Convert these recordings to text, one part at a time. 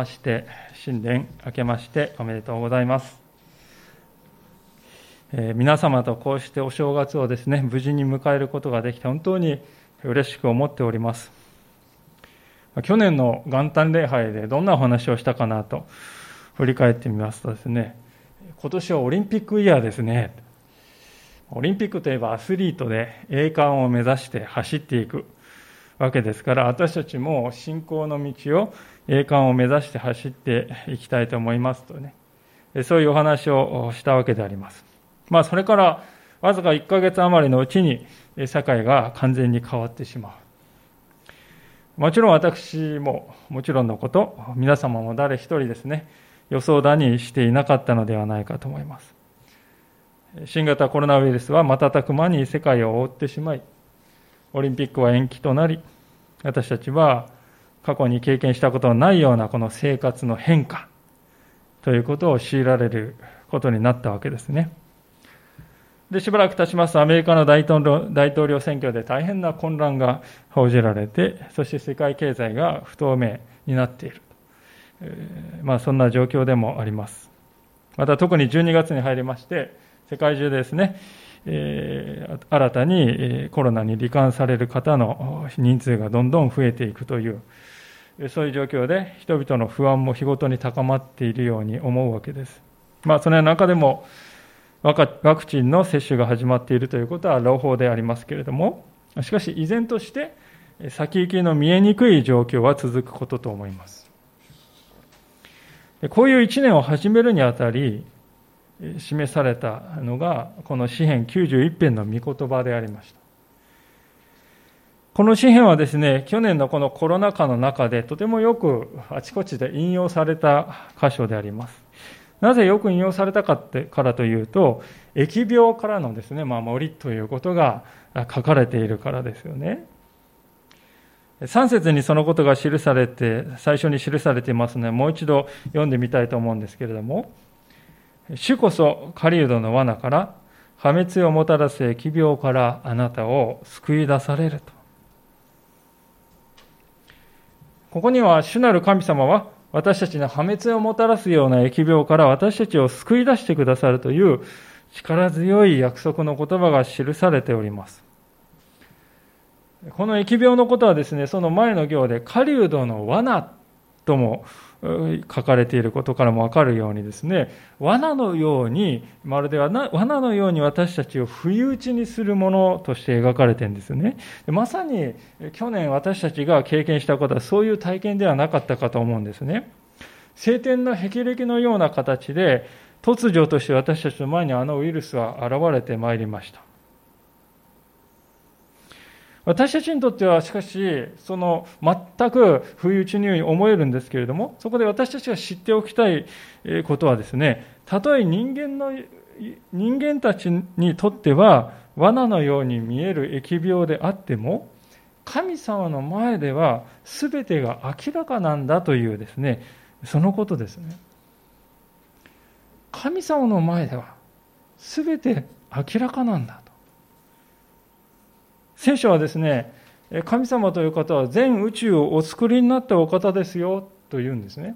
まして新年明けましておめでとうございます、えー、皆様とこうしてお正月をですね無事に迎えることができて本当に嬉しく思っております。去年の元旦礼拝でどんなお話をしたかなと振り返ってみますとですね今年はオリンピックイヤーですね。オリンピックといえばアスリートで栄冠を目指して走っていく。わけですから私たちも信仰の道を栄冠を目指して走っていきたいと思いますとねそういうお話をしたわけであります。まあ、それからわずか1ヶ月余りのうちに社会が完全に変わってしまう。もちろん私ももちろんのこと、皆様も誰一人ですね、予想だにしていなかったのではないかと思います。新型コロナウイルスは瞬く間に世界を覆ってしまい、オリンピックは延期となり、私たちは過去に経験したことのないようなこの生活の変化ということを強いられることになったわけですね。で、しばらく経ちますと、アメリカの大統領大統領選挙で大変な混乱が報じられて、そして世界経済が不透明になっている。えー、まあ、そんな状況でもあります。また特に12月に入りまして、世界中でですね、えー、新たにコロナに罹患される方の人数がどんどん増えていくという、そういう状況で人々の不安も日ごとに高まっているように思うわけです。まあ、その中でもワクチンの接種が始まっているということは朗報でありますけれども、しかし依然として先行きの見えにくい状況は続くことと思います。こういう一年を始めるにあたり、示されたのが、この詩篇91編の御言葉でありました。この詩篇はですね、去年のこのコロナ禍の中でとてもよくあちこちで引用された箇所であります。なぜよく引用されたかってからというと、疫病からのですね、守りということが書かれているからですよね。3節にそのことが記されて、最初に記されていますので、もう一度読んでみたいと思うんですけれども、主こそ狩人の罠から破滅をもたらす疫病からあなたを救い出されると。ここには主なる神様は私たちの破滅をもたらすような疫病から私たちを救い出してくださるという力強い約束の言葉が記されております。この疫病のことはですね、その前の行で狩人の罠とも書かれていることからもわかるようにですね、罠のように、まるで罠のように私たちを不意打ちにするものとして描かれてるんですよね。まさに去年私たちが経験したことはそういう体験ではなかったかと思うんですね。晴天の霹靂のような形で、突如として私たちの前にあのウイルスは現れてまいりました。私たちにとってはしかしその全く不意打ちのように思えるんですけれどもそこで私たちが知っておきたいことはですねたとえ人間の人間たちにとっては罠のように見える疫病であっても神様の前では全てが明らかなんだというですねそのことですね。神様の前では全て明らかなんだと。聖書はですね、神様という方は全宇宙をお作りになったお方ですよと言うんですね。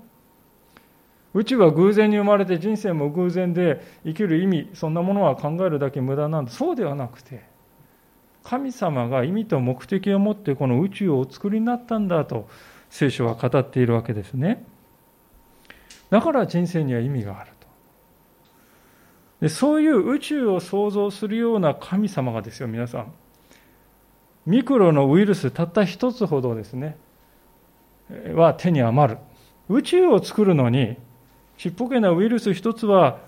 宇宙は偶然に生まれて人生も偶然で生きる意味、そんなものは考えるだけ無駄なんだ。そうではなくて、神様が意味と目的を持ってこの宇宙をお作りになったんだと聖書は語っているわけですね。だから人生には意味があると。でそういう宇宙を創造するような神様がですよ、皆さん。ミクロのウイルスたった一つほどですね、は手に余る。宇宙を作るのに、ちっぽけなウイルス一つは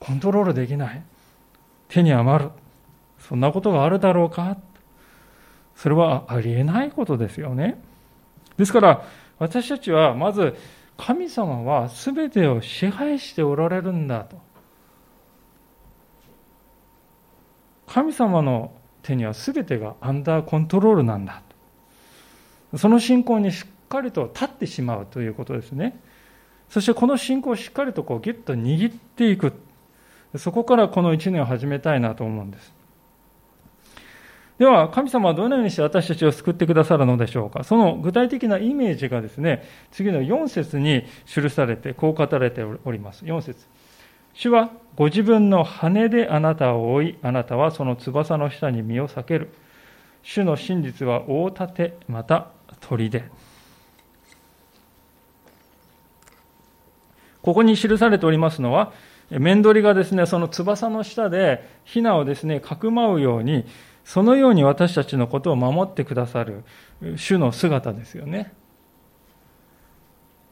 コントロールできない。手に余る。そんなことがあるだろうかそれはありえないことですよね。ですから、私たちはまず、神様は全てを支配しておられるんだと。神様の手には全てがアンダーコントロールなんだ。その信仰にしっかりと立ってしまうということですね。そしてこの信仰をしっかりとこうギュッと握っていく。そこからこの1年を始めたいなと思うんです。では、神様はどのようにして私たちを救ってくださるのでしょうか。その具体的なイメージがですね、次の4節に記されて、こう語られております。4節。主はご自分の羽であなたを追い、あなたはその翼の下に身を避ける。主の真実は大盾、また砦。ここに記されておりますのは、面取りがですね、その翼の下で、ヒナをですね、かくまうように、そのように私たちのことを守ってくださる主の姿ですよね。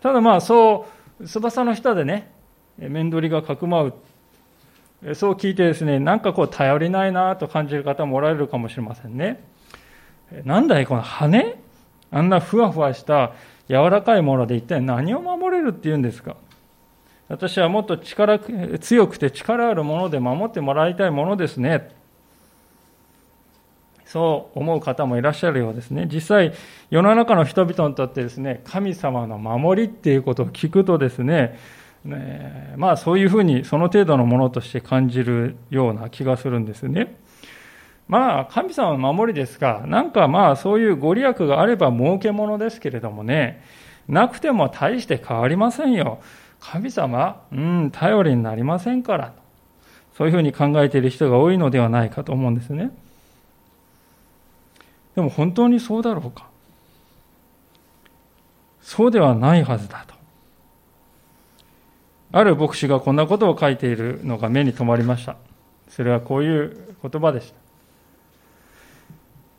ただまあそう、翼の下でね、面取りがかくまう。そう聞いてですね、なんかこう頼りないなと感じる方もおられるかもしれませんね。なんだい、この羽？あんなふわふわした柔らかいもので一体何を守れるっていうんですか？私はもっと力強くて力あるもので守ってもらいたいものですね。そう思う方もいらっしゃるようですね。実際、世の中の人々にとってですね、神様の守りっていうことを聞くとですね、ねまあそういうふうにその程度のものとして感じるような気がするんですね。まあ神様の守りですが、なんかまあそういうご利益があれば儲けものですけれどもね、なくても大して変わりませんよ。神様、うん、頼りになりませんから。そういうふうに考えている人が多いのではないかと思うんですね。でも本当にそうだろうかそうではないはずだと。ある牧師がこんなことを書いているのが目に留まりました。それはこういう言葉でした。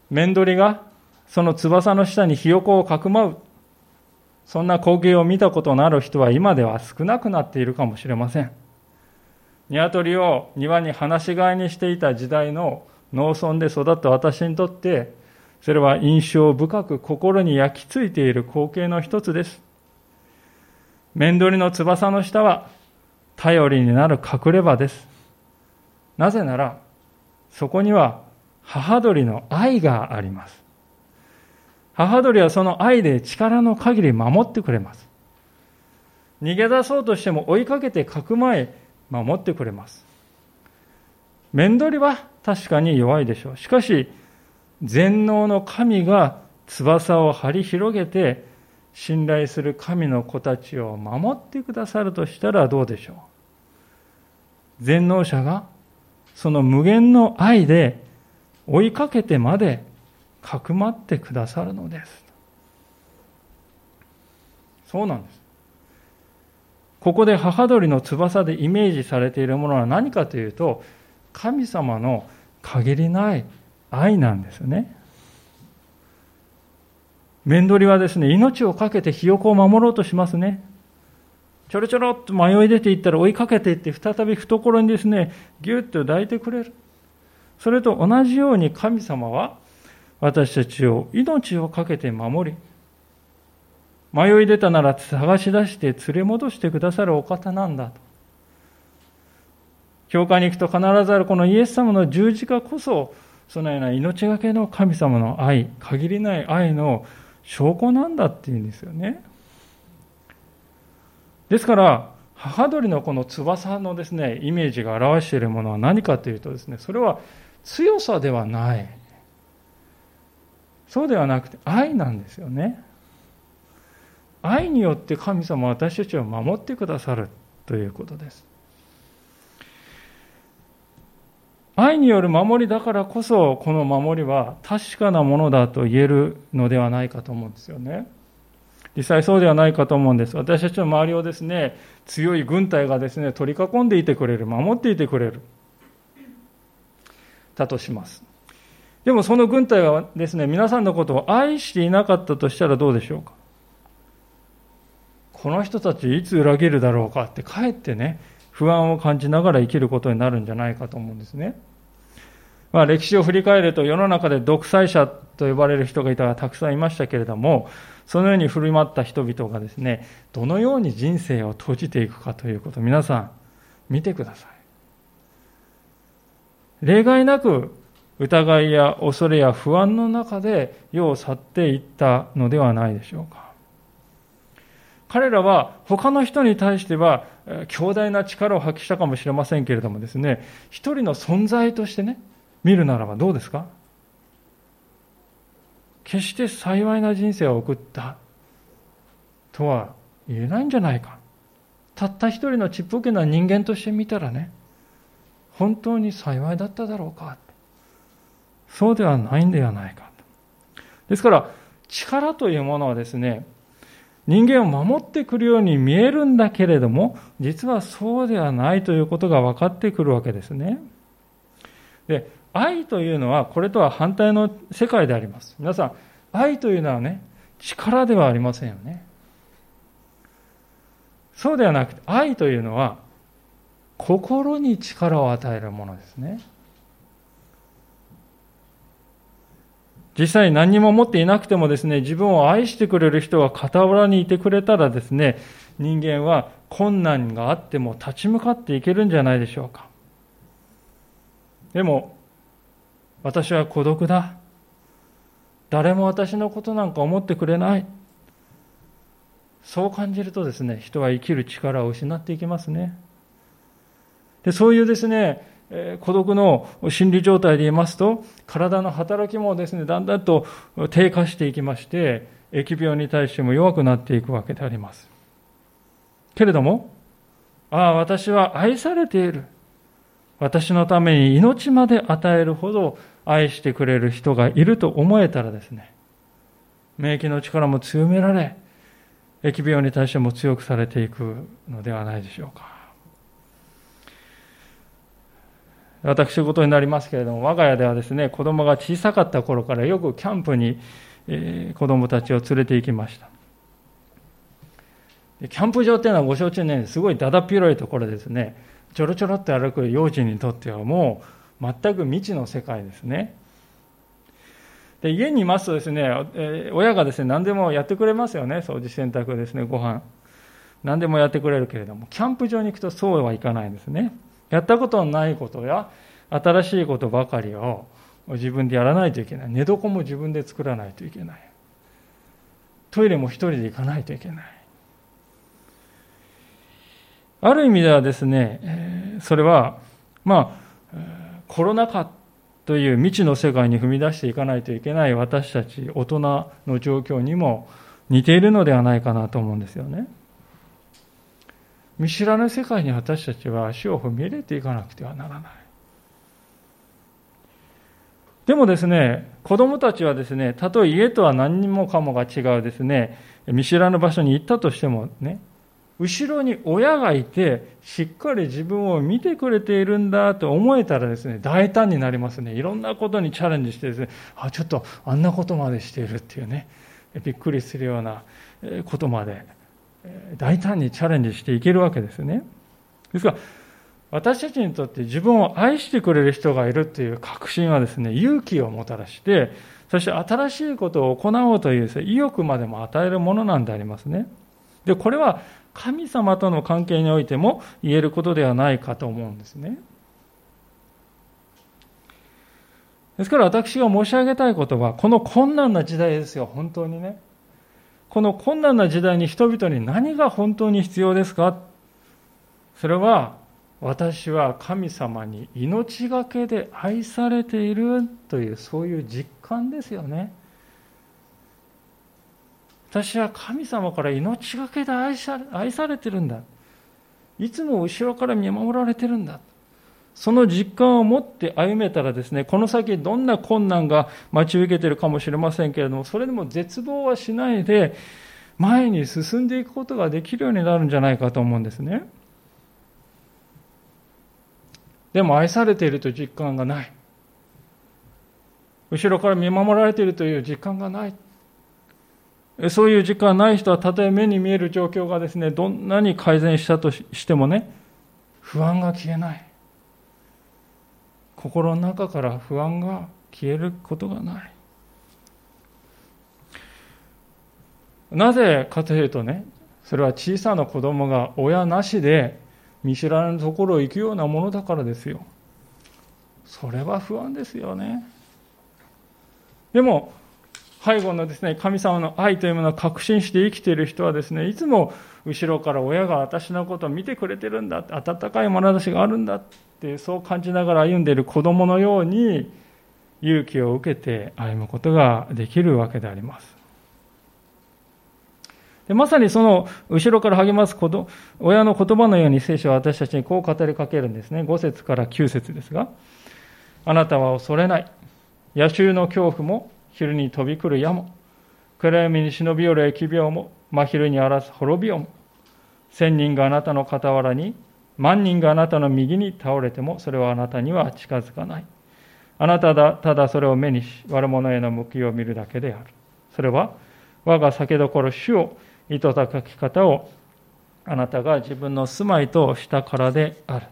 面取りがその翼の下にひよこをかくまう。そんな光景を見たことのある人は今では少なくなっているかもしれません。鶏を庭に放し飼いにしていた時代の農村で育った私にとって、それは印象深く心に焼き付いている光景の一つです。面取りの翼の下は頼りになる隠れ場です。なぜなら、そこには母鳥の愛があります。母鳥はその愛で力の限り守ってくれます。逃げ出そうとしても追いかけてかくまえ守ってくれます。面取りは確かに弱いでしょう。しかし、全能の神が翼を張り広げて信頼する神の子たちを守ってくださるとしたらどうでしょう？全能者がその無限の愛で追いかけてまでかくまってくださるのです。そうなんです。ここで母鳥の翼でイメージされているものは何かというと、神様の限りない愛なんですね。面取りはですね、命を懸けてひよこを守ろうとしますね。ちょろちょろっと迷い出ていったら追いかけていって、再び懐にですね、ぎゅっと抱いてくれる。それと同じように神様は私たちを命を懸けて守り、迷い出たなら探し出して連れ戻してくださるお方なんだと。教会に行くと必ずあるこのイエス様の十字架こそ、そのような命がけの神様の愛、限りない愛の証拠なんだっていうんですよね。ですから、母鳥のこの翼のですね、イメージが表しているものは何かというとですね、それは強さではない。そうではなくて愛なんですよね。愛によって神様は私たちを守ってくださるということです。愛による守りだからこそ、この守りは確かなものだと言えるのではないかと思うんですよね。実際そうではないかと思うんです。私たちの周りをですね、強い軍隊がですね、取り囲んでいてくれる、守っていてくれる。だとします。でもその軍隊がですね、皆さんのことを愛していなかったとしたらどうでしょうか？この人たちいつ裏切るだろうかって、かえってね、不安を感じながら生きることになるんじゃないかと思うんですね。まあ、歴史を振り返ると世の中で独裁者と呼ばれる人がいたたくさんいましたけれども、そのように振る舞った人々がですね、どのように人生を閉じていくかということ、皆さん見てください。例外なく疑いや恐れや不安の中で世を去っていったのではないでしょうか。彼らは他の人に対しては強大な力を発揮したかもしれませんけれどもですね、一人の存在としてね、見るならばどうですか？決して幸いな人生を送ったとは言えないんじゃないか。たった一人のちっぽけな人間として見たらね、本当に幸いだっただろうか。そうではないんではないか。ですから、力というものはですね、人間を守ってくるように見えるんだけれども、実はそうではないということが分かってくるわけですね。で、愛というのはこれとは反対の世界であります。皆さん、愛というのはね、力ではありませんよね。そうではなくて、愛というのは心に力を与えるものですね。実際何にも持っていなくてもですね、自分を愛してくれる人が傍らにいてくれたらですね、人間は困難があっても立ち向かっていけるんじゃないでしょうか。でも、私は孤独だ。誰も私のことなんか思ってくれない。そう感じるとですね、人は生きる力を失っていきますね。でそういうですね、え孤独の心理状態で言いますと、体の働きもですね、だんだんと低下していきまして、疫病に対しても弱くなっていくわけであります。けれども、ああ、私は愛されている。私のために命まで与えるほど愛してくれる人がいると思えたらですね、免疫の力も強められ、疫病に対しても強くされていくのではないでしょうか。私事になりますけれども、我が家ではですね、子供が小さかった頃からよくキャンプに、えー、子供たちを連れて行きました。キャンプ場っていうのはご承知ね、すごいだだっ広いところですね、ちょろちょろって歩く幼児にとってはもう全く未知の世界ですね。で家にいますとですね、え、親がですね、何でもやってくれますよね、掃除、洗濯ですね、ご飯。何でもやってくれるけれども、キャンプ場に行くとそうはいかないんですね。やったことのないことや新しいことばかりを自分でやらないといけない寝床も自分で作らないといけないトイレも一人で行かないといけないある意味ではですねそれはまあコロナ禍という未知の世界に踏み出していかないといけない私たち大人の状況にも似ているのではないかなと思うんですよね。見知らぬ世界に私たちは足を踏み入れていかなくてはならない。でもですね、子供たちはですね、たとえ家とは何もかもが違うですね、見知らぬ場所に行ったとしてもね、後ろに親がいて、しっかり自分を見てくれているんだと思えたらですね、大胆になりますね。いろんなことにチャレンジしてですね、あ、ちょっとあんなことまでしているっていうね、びっくりするようなことまで大胆にチャレンジしていけるわけですね。ですから、私たちにとって自分を愛してくれる人がいるという確信はですね、勇気をもたらして、そして新しいことを行おうというです、ね、意欲までも与えるものなんでありますね。で、これは神様との関係においても言えることではないかと思うんですね。ですから私が申し上げたいことは、この困難な時代ですよ、本当にね。この困難な時代に人々に何が本当に必要ですか？それは私は神様に命がけで愛されているというそういう実感ですよね。私は神様から命がけで愛さ愛されてるんだ。いつも後ろから見守られてるんだ。その実感を持って歩めたらですね、この先どんな困難が待ち受けてるかもしれませんけれども、それでも絶望はしないで、前に進んでいくことができるようになるんじゃないかと思うんですね。でも愛されていると実感がない。後ろから見守られているという実感がない。そういう実感ない人は、たとえ目に見える状況がですね、どんなに改善したとしてもね、不安が消えない。心の中から不安が消えることがない。なぜかというとね、それは小さな子供が親なしで見知らぬところを行くようなものだからですよ。それは不安ですよね。でも、背後のですね、神様の愛というものを確信して生きている人はですね、いつも後ろから親が私のことを見てくれてるんだ、温かい眼差しがあるんだってそう感じながら歩んでいる子供のように勇気を受けて歩むことができるわけであります。でまさにその後ろから励ますこと親の言葉のように聖書は私たちにこう語りかけるんですね。5節から9節ですが、あなたは恐れない。野衆の恐怖も、昼に飛び来る矢も、暗闇に忍び寄る疫病も、真昼に荒らす滅びよも、千人があなたの傍らに、万人があなたの右に倒れても、それはあなたには近づかない。あなただただそれを目にし、悪者への報いを見るだけである。それは、我が酒どころ主を、糸高き方を、あなたが自分の住まいとしたからである。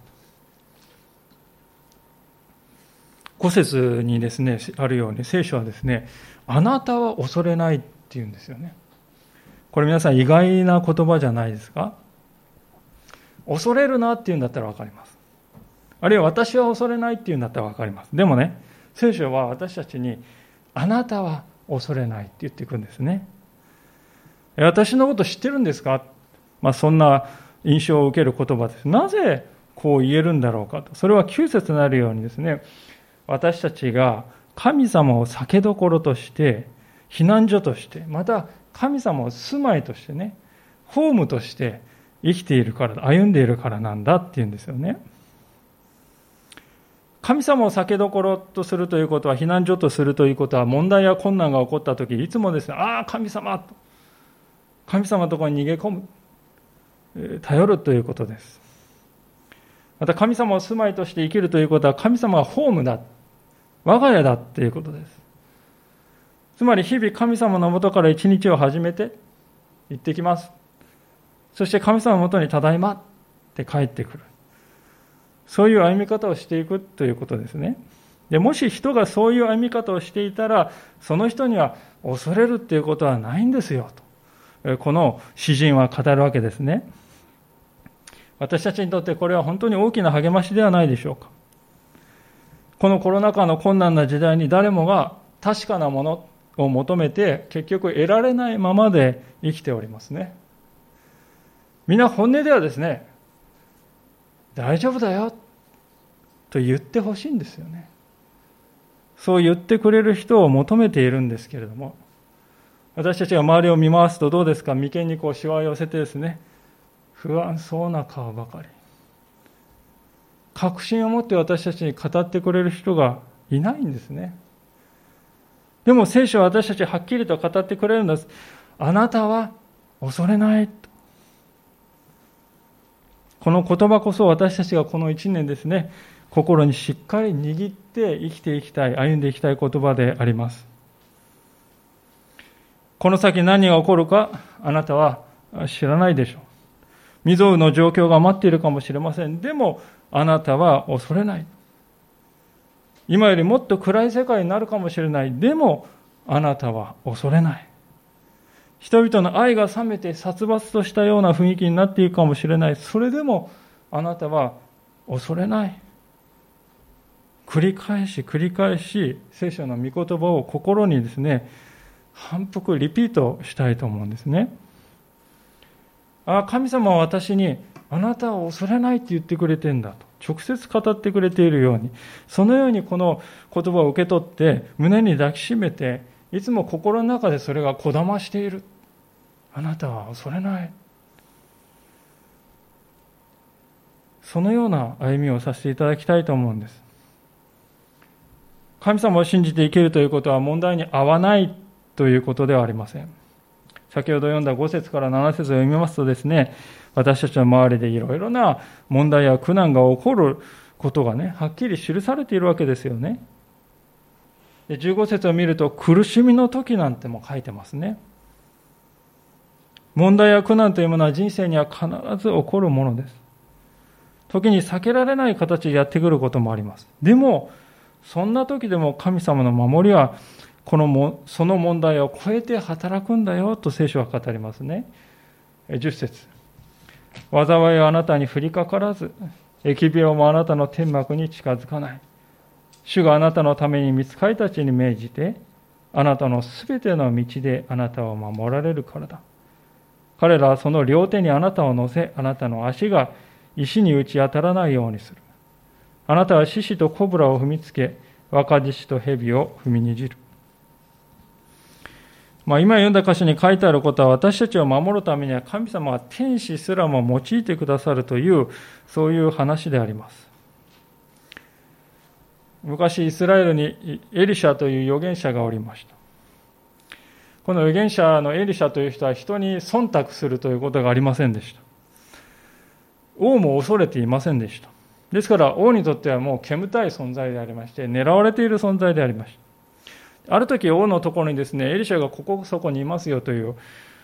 5節にですね、あるように、聖書はですね、あなたは恐れないっていうんですよね。これ皆さん意外な言葉じゃないですか？恐れるなっていうんだったら分かります。あるいは私は恐れないっていうんだったら分かります。でもね、聖書は私たちに、あなたは恐れないって言っていくんですね。私のこと知ってるんですか？まあ、そんな印象を受ける言葉です。なぜこう言えるんだろうかと。それは9節になるようにですね、私たちが神様を酒どころとして、避難所として、また神様を住まいとしてね、ホームとして生きているから、歩んでいるからなんだっていうんですよね。神様を酒どころとするということは、避難所とするということは、問題や困難が起こったとき、いつもですね、ああ、神様と、神様のところに逃げ込む、頼るということです。また神様を住まいとして生きるということは、神様はホームだ。我が家だっていうことです。つまり日々神様のもとから一日を始めて行ってきます。そして神様のもとにただいまって帰ってくる。そういう歩み方をしていくということですね。でもし人がそういう歩み方をしていたら、その人には恐れるっていうことはないんですよと。この詩人は語るわけですね。私たちにとってこれは本当に大きな励ましではないでしょうか。このコロナ禍の困難な時代に誰もが確かなものを求めて結局得られないままで生きておりますね。みんな本音ではですね、大丈夫だよと言ってほしいんですよね。そう言ってくれる人を求めているんですけれども、私たちが周りを見回すとどうですか？眉間にこうしわ寄せてですね、不安そうな顔ばかり。確信を持って私たちに語ってくれる人がいないんですね。でも聖書は私たちはっきりと語ってくれるんです。あなたは恐れない。この言葉こそ私たちがこの一年ですね、心にしっかり握って生きていきたい、歩んでいきたい言葉であります。この先何が起こるかあなたは知らないでしょう。未曾有の状況が待っているかもしれません。でもあなたは恐れない。今よりもっと暗い世界になるかもしれない。でも、あなたは恐れない。人々の愛が冷めて殺伐としたような雰囲気になっていくかもしれない。それでも、あなたは恐れない。繰り返し繰り返し、聖書の御言葉を心にですね、反復リピートしたいと思うんですね。ああ、神様は私にあなたは恐れないって言ってくれてんだと。直接語ってくれているように、そのようにこの言葉を受け取って、胸に抱きしめて、いつも心の中でそれがこだましている。あなたは恐れない。そのような歩みをさせていただきたいと思うんです。神様を信じて生きるということは問題に合わないということではありません。先ほど読んだ5節から7節を読みますとですね、私たちの周りでいろいろな問題や苦難が起こることがね、はっきり記されているわけですよね。で15節を見ると、苦しみの時なんても書いてますね。問題や苦難というものは人生には必ず起こるものです。時に避けられない形でやってくることもあります。でも、そんな時でも神様の守りはこのもその問題を超えて働くんだよと聖書は語りますね。10節災いはあなたに降りかからず、疫病もあなたの天幕に近づかない。主があなたのために見つかりたちに命じて、あなたのすべての道であなたを守られるからだ。彼らはその両手にあなたを乗せ、あなたの足が石に打ち当たらないようにする。あなたは獅子とコブラを踏みつけ、若獅子と蛇を踏みにじる。まあ、今読んだ箇所に書いてあることは私たちを守るためには神様は天使すらも用いてくださるというそういう話であります。昔イスラエルにエリシャという預言者がおりました。この預言者のエリシャという人は人に忖度するということがありませんでした。王も恐れていませんでした。ですから王にとってはもう煙たい存在でありまして、狙われている存在でありました。ある時王のところにですね、エリシャがここそこにいますよという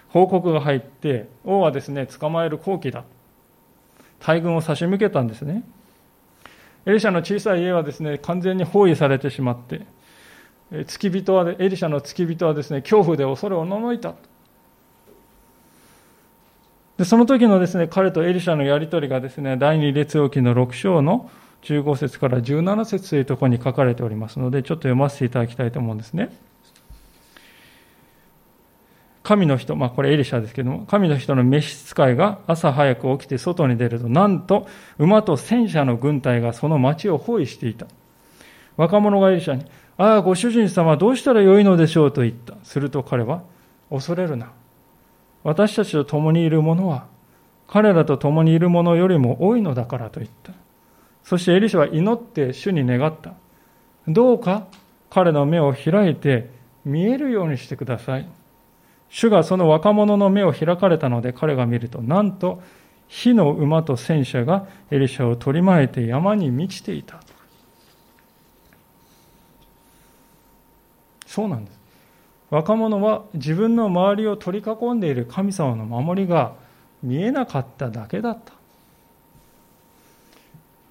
報告が入って、王はですね、捕まえる好機だ。大軍を差し向けたんですね。エリシャの小さい家はですね、完全に包囲されてしまって、付き人は、エリシャの付き人はですね、恐怖で恐れをののいた。でその時のですね、彼とエリシャのやり取りがですね、第二列王記の6章の15節から17節というところに書かれておりますので、ちょっと読ませていただきたいと思うんですね。神の人、まあこれエリシャですけども、神の人の召使いが朝早く起きて外に出ると、なんと馬と戦車の軍隊がその町を包囲していた。若者がエリシャに、ああ、ご主人様どうしたらよいのでしょうと言った。すると彼は、恐れるな。私たちと共にいる者は、彼らと共にいる者よりも多いのだからと言った。そしてエリシャは祈って主に願った。どうか彼の目を開いて見えるようにしてください。主がその若者の目を開かれたので彼が見ると、なんと火の馬と戦車がエリシャを取り巻いて山に満ちていた。そうなんです。若者は自分の周りを取り囲んでいる神様の守りが見えなかっただけだった。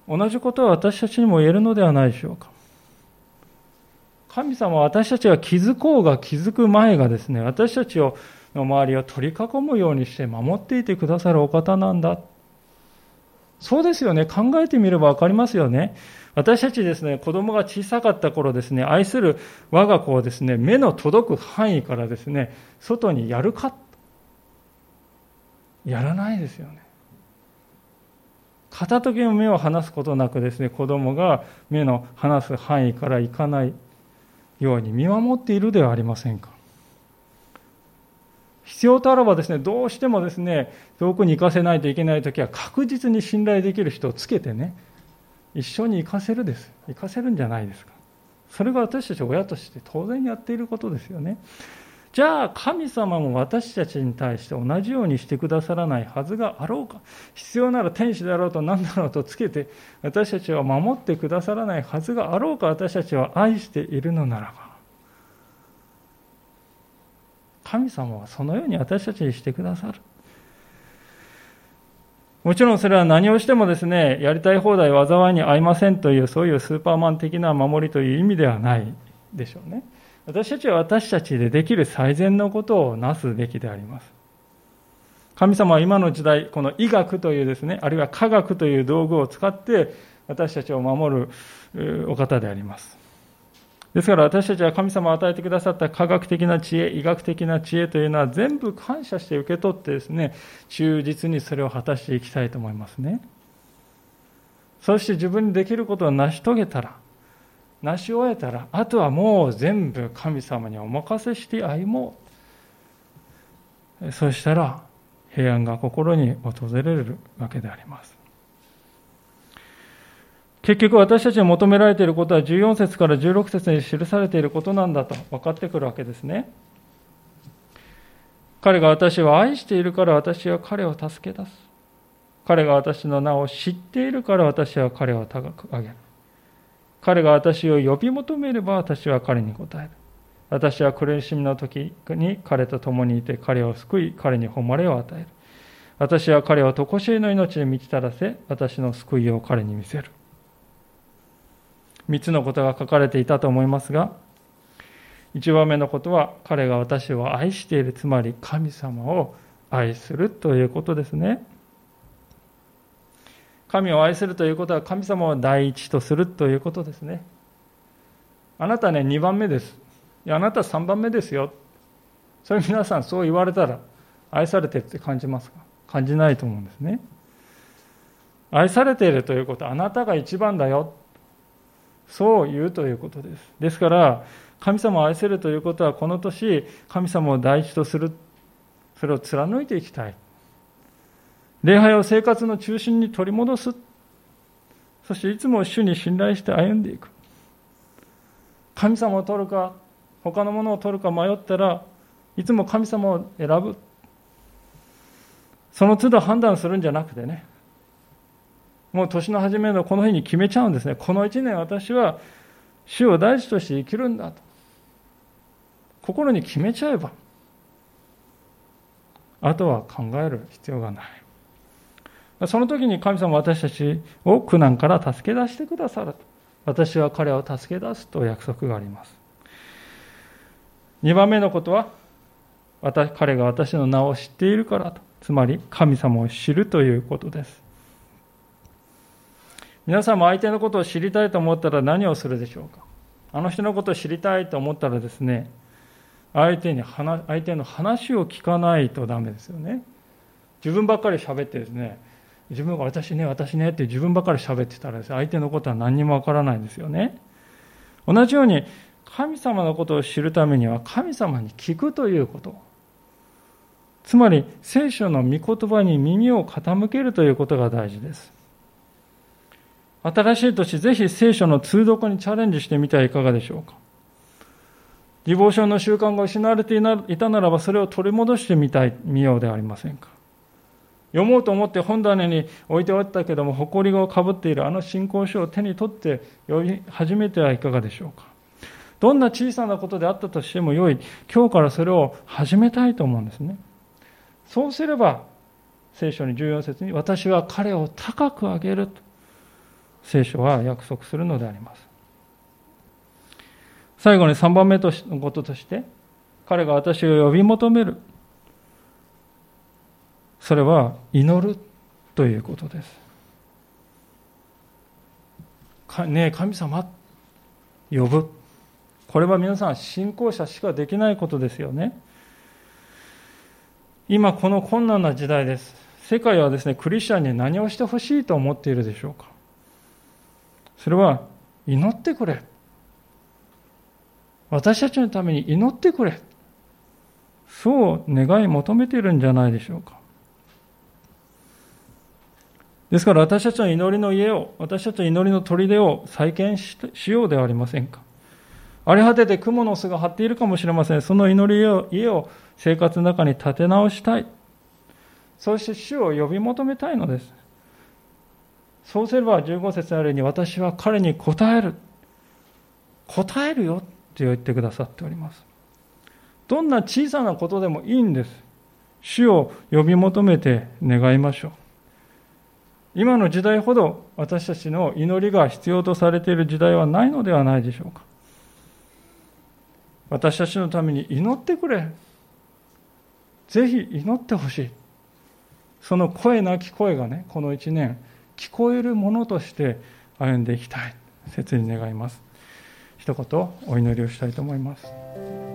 同じことは私たちにも言えるのではないでしょうか。神様は私たちが気づこうが気づく前がですね、私たちをの周りを取り囲むようにして守っていてくださるお方なんだ。そうですよね。考えてみればわかりますよね。私たちですね、子供が小さかった頃ですね、愛する我が子をですね、目の届く範囲からですね、外にやるかやらないですよね。片時も目を離すことなくですね、子供が目の離す範囲から行かないように見守っているではありませんか。必要とあらばですね、どうしてもですね、遠くに行かせないといけないときは確実に信頼できる人をつけてね、一緒に行かせるです。行かせるんじゃないですか。それが私たち親として当然やっていることですよね。じゃあ神様も私たちに対して同じようにしてくださらないはずがあろうか？必要なら天使だろうと何だろうとつけて私たちは守ってくださらないはずがあろうか？私たちは愛しているのならば。神様はそのように私たちにしてくださる。もちろんそれは何をしてもですねやりたい放題災いに合いませんというそういうスーパーマン的な守りという意味ではないでしょうね。私たちは私たちでできる最善のことをなすべきであります。神様は今の時代、この医学というですね、あるいは科学という道具を使って私たちを守るお方であります。ですから私たちは神様を与えてくださった科学的な知恵、医学的な知恵というのは全部感謝して受け取ってですね、忠実にそれを果たしていきたいと思いますね。そして自分にできることを成し遂げたら、成し終えたらあとはもう全部神様にお任せして歩もう。そうしたら平安が心に訪れるわけであります。結局私たちに求められていることは14節から16節に記されていることなんだと分かってくるわけですね。彼が私を愛しているから私は彼を助け出す。彼が私の名を知っているから私は彼を高く上げる。彼が私を呼び求めれば私は彼に答える。私は苦しみの時に彼と共にいて彼を救い、彼に誉れを与える。私は彼を常しえの命で満ちたらせ、私の救いを彼に見せる。三つのことが書かれていたと思いますが、一番目のことは彼が私を愛している、つまり神様を愛するということですね。神を愛するということは神様を第一とするということですね。あなたね、2番目です。いや、あなた3番目ですよ。それ皆さんそう言われたら、愛されてるって感じますか？感じないと思うんですね。愛されているということは、あなたが一番だよ。そう言うということです。ですから、神様を愛せるということは、この年、神様を第一とする、それを貫いていきたい。礼拝を生活の中心に取り戻す。そしていつも主に信頼して歩んでいく。神様を取るか、他のものを取るか迷ったらいつも神様を選ぶ。その都度判断するんじゃなくてね。もう年の初めのこの日に決めちゃうんですね。この一年私は主を大事として生きるんだと。心に決めちゃえばあとは考える必要がない。その時に神様私たちを苦難から助け出してくださる私は彼を助け出すと約束があります。2番目のことは私彼が私の名を知っているからと。つまり神様を知るということです。皆さんも相手のことを知りたいと思ったら何をするでしょうか。あの人のことを知りたいと思ったらですね相手に話相手の話を聞かないとダメですよね。自分ばっかり喋ってですね自分が私ね私ねって自分ばかり喋ってたらです、ね、相手のことは何にもわからないですよね。同じように神様のことを知るためには神様に聞くということ。つまり聖書の御言葉に耳を傾けるということが大事です。新しい年ぜひ聖書の通読にチャレンジしてみてはいかがでしょうか。ディボーションの習慣が失われていたならばそれを取り戻してみたい見ようではありませんか。読もうと思って本棚に置いておったけども埃がかぶっているあの信仰書を手に取って読み始めてはいかがでしょうかどんな小さなことであったとしても良い、今日からそれを始めたいと思うんですね。そうすれば、聖書に14節に、私は彼を高く上げると、聖書は約束するのであります。最後に3番目のこととして、彼が私を呼び求める。それは祈るということです。ねえ、神様、呼ぶ。これは皆さん信仰者しかできないことですよね。今この困難な時代です。世界はですねクリスチャンに何をしてほしいと思っているでしょうか。それは祈ってくれ。私たちのために祈ってくれ。そう願い求めているんじゃないでしょうか。ですから私たちの祈りの家を私たちの祈りの砦を再建しようではありませんか荒れ果てて雲の巣が張っているかもしれません。その祈りを、家を生活の中に立て直したい。そして主を呼び求めたいのです。そうすれば15節あるように私は彼に答える。答えるよって言ってくださっております。どんな小さなことでもいいんです。主を呼び求めて願いましょう。今の時代ほど私たちの祈りが必要とされている時代はないのではないでしょうか。私たちのために祈ってくれ。ぜひ祈ってほしい。その声なき声がね、この一年、聞こえるものとして歩んでいきたい。切に願います。一言お祈りをしたいと思います。